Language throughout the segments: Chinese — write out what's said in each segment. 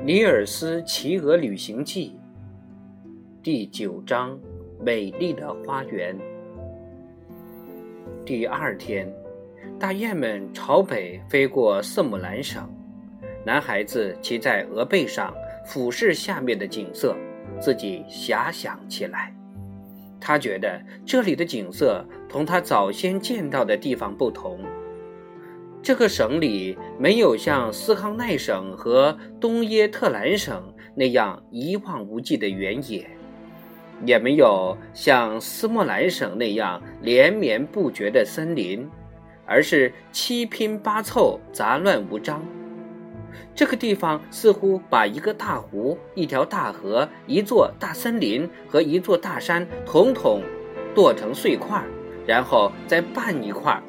《尼尔斯骑鹅旅行记》第九章：美丽的花园。第二天，大雁们朝北飞过色木兰省。男孩子骑在鹅背上，俯视下面的景色，自己遐想起来。他觉得这里的景色同他早先见到的地方不同。这个省里没有像斯康奈省和东耶特兰省那样一望无际的原野，也没有像斯莫兰省那样连绵不绝的森林，而是七拼八凑、杂乱无章。这个地方似乎把一个大湖、一条大河、一座大森林和一座大山统统剁成碎块，然后再拌一块。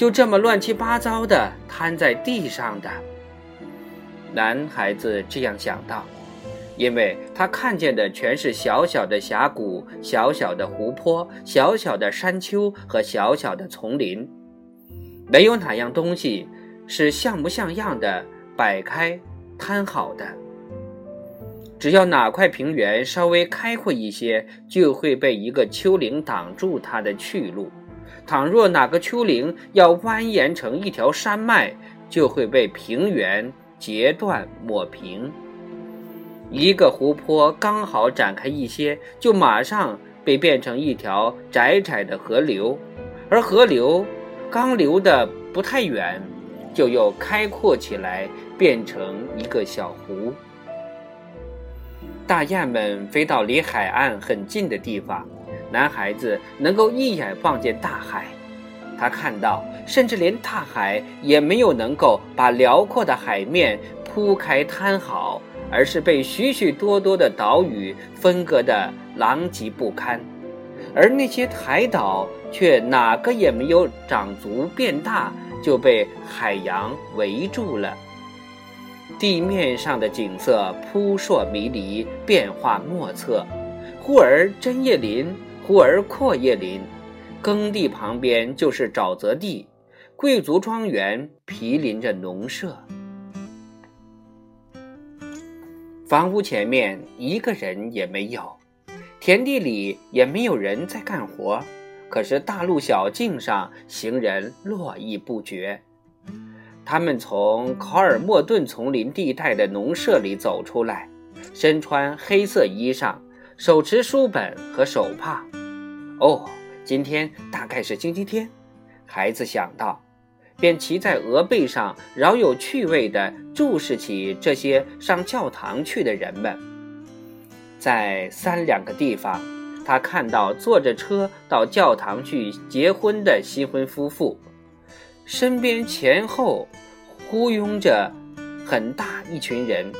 就这么乱七八糟的摊在地上的，男孩子这样想到，因为他看见的全是小小的峡谷、小小的湖泊、小小的山丘和小小的丛林，没有哪样东西是像模像样的摆开摊好的。只要哪块平原稍微开阔一些，就会被一个丘陵挡住它的去路。倘若哪个丘陵要蜿蜒成一条山脉，就会被平原截断抹平。一个湖泊刚好展开一些，就马上被变成一条窄窄的河流；而河流刚流的不太远，就又开阔起来，变成一个小湖。大雁们飞到离海岸很近的地方。男孩子能够一眼望见大海，他看到，甚至连大海也没有能够把辽阔的海面铺开摊好，而是被许许多多的岛屿分割的狼藉不堪，而那些海岛却哪个也没有长足变大，就被海洋围住了。地面上的景色扑朔迷离，变化莫测，忽而针叶林。忽而阔叶林，耕地旁边就是沼泽地，贵族庄园毗邻着农舍。房屋前面一个人也没有，田地里也没有人在干活。可是大路小径上行人络绎不绝，他们从考尔莫顿丛林地带的农舍里走出来，身穿黑色衣裳，手持书本和手帕。哦，今天大概是星期天，孩子想到，便骑在鹅背上，饶有趣味地注视起这些上教堂去的人们。在三两个地方，他看到坐着车到教堂去结婚的新婚夫妇，身边前后呼拥着很大一群人。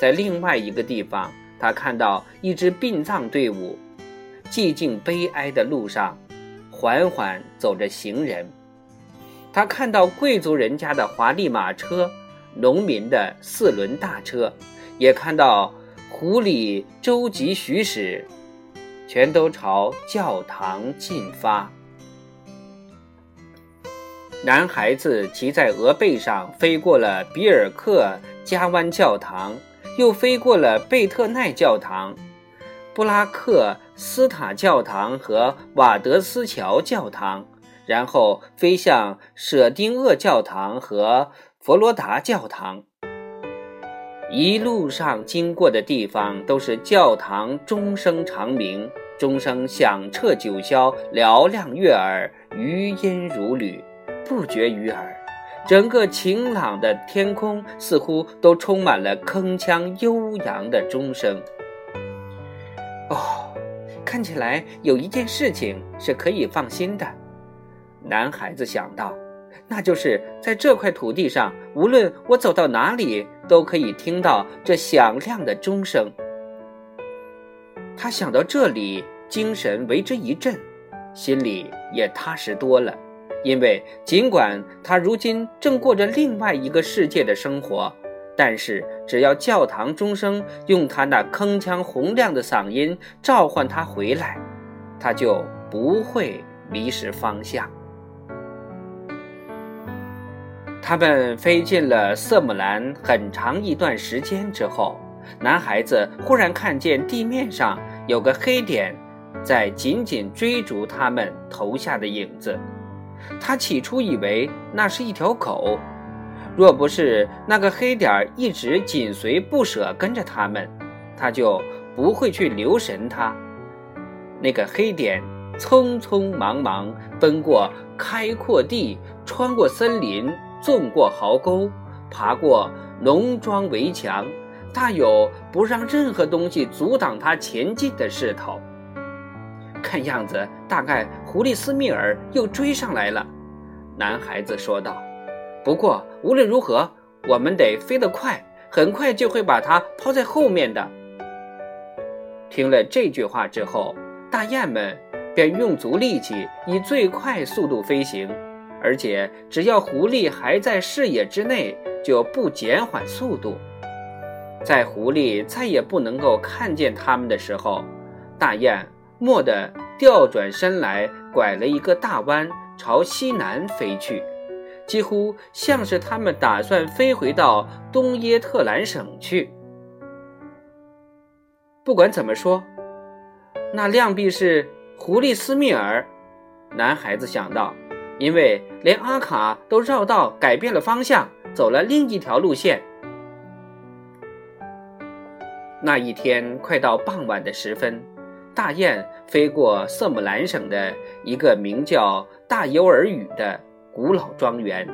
在另外一个地方，他看到一支殡葬队伍。寂静悲哀的路上，缓缓走着行人。他看到贵族人家的华丽马车，农民的四轮大车，也看到湖里舟楫徐驶，全都朝教堂进发。男孩子骑在鹅背上，飞过了比尔克加湾教堂，又飞过了贝特奈教堂。布拉克斯塔教堂和瓦德斯桥教堂，然后飞向舍丁厄教堂和佛罗达教堂。一路上经过的地方都是教堂钟声长鸣，钟声响彻九霄，嘹亮悦耳，余音如缕，不绝于耳。整个晴朗的天空似乎都充满了铿锵悠扬的钟声。看起来有一件事情是可以放心的，男孩子想到，那就是在这块土地上，无论我走到哪里，都可以听到这响亮的钟声。他想到这里，精神为之一振，心里也踏实多了，因为尽管他如今正过着另外一个世界的生活。但是，只要教堂钟声用他那铿锵洪亮的嗓音召唤他回来，他就不会迷失方向。他们飞进了色木兰很长一段时间之后，男孩子忽然看见地面上有个黑点，在紧紧追逐他们投下的影子。他起初以为那是一条狗，若不是那个黑点一直紧随不舍跟着他们，他就不会去留神它。那个黑点匆匆忙忙奔过开阔地，穿过森林。纵过壕沟，爬过农庄围墙，大有不让任何东西阻挡他前进的势头。看样子，大概狐狸斯密尔又追上来了。男孩子说道：“不过无论如何，我们得飞得快，很快就会把它抛在后面的。”听了这句话之后，大雁们便用足力气，以最快速度飞行。而且，只要狐狸还在视野之内，就不减缓速度。在狐狸再也不能够看见它们的时候，大雁蓦地调转身来，拐了一个大弯，朝西南飞去，几乎像是他们打算飞回到东耶特兰省去。不管怎么说，那量必是狐狸斯密尔。男孩子想到。因为连阿卡都绕道改变了方向，走了另一条路线。那一天快到傍晚的时分，大雁飞过色姆兰省的一个名叫大尤尔语的古老庄园。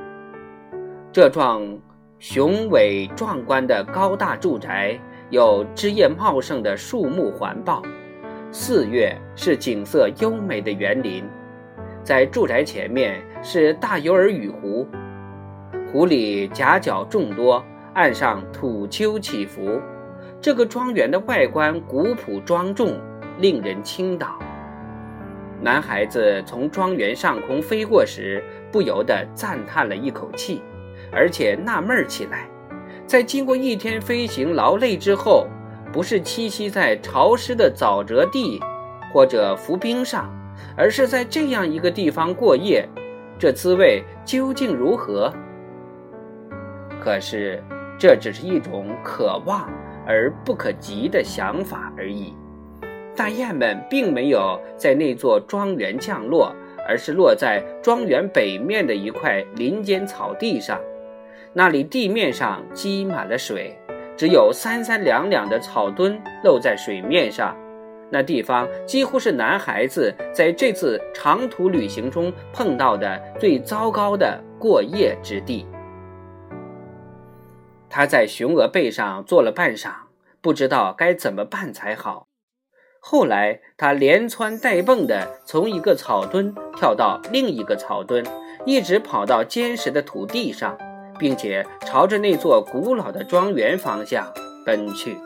这幢雄伟壮观的高大住宅有枝叶茂盛的树木环抱，四月是景色优美的园林。在住宅前面是大尤尔屿湖，湖里夹角众多，岸上土丘起伏。这个庄园的外观古朴庄重，令人倾倒。男孩子从庄园上空飞过时，不由得赞叹了一口气，而且纳闷起来：在经过一天飞行劳累之后，不是栖息在潮湿的沼泽地，或者浮冰上。而是在这样一个地方过夜，这滋味究竟如何？可是，这只是一种可望而不可及的想法而已。大雁们并没有在那座庄园降落，而是落在庄园北面的一块林间草地上。那里地面上积满了水，只有三三两两的草墩露在水面上。那地方几乎是男孩子在这次长途旅行中碰到的最糟糕的过夜之地。他在雄鹅背上坐了半晌，不知道该怎么办才好。后来，他连蹿带蹦的从一个草墩跳到另一个草墩，一直跑到坚实的土地上，并且朝着那座古老的庄园方向奔去。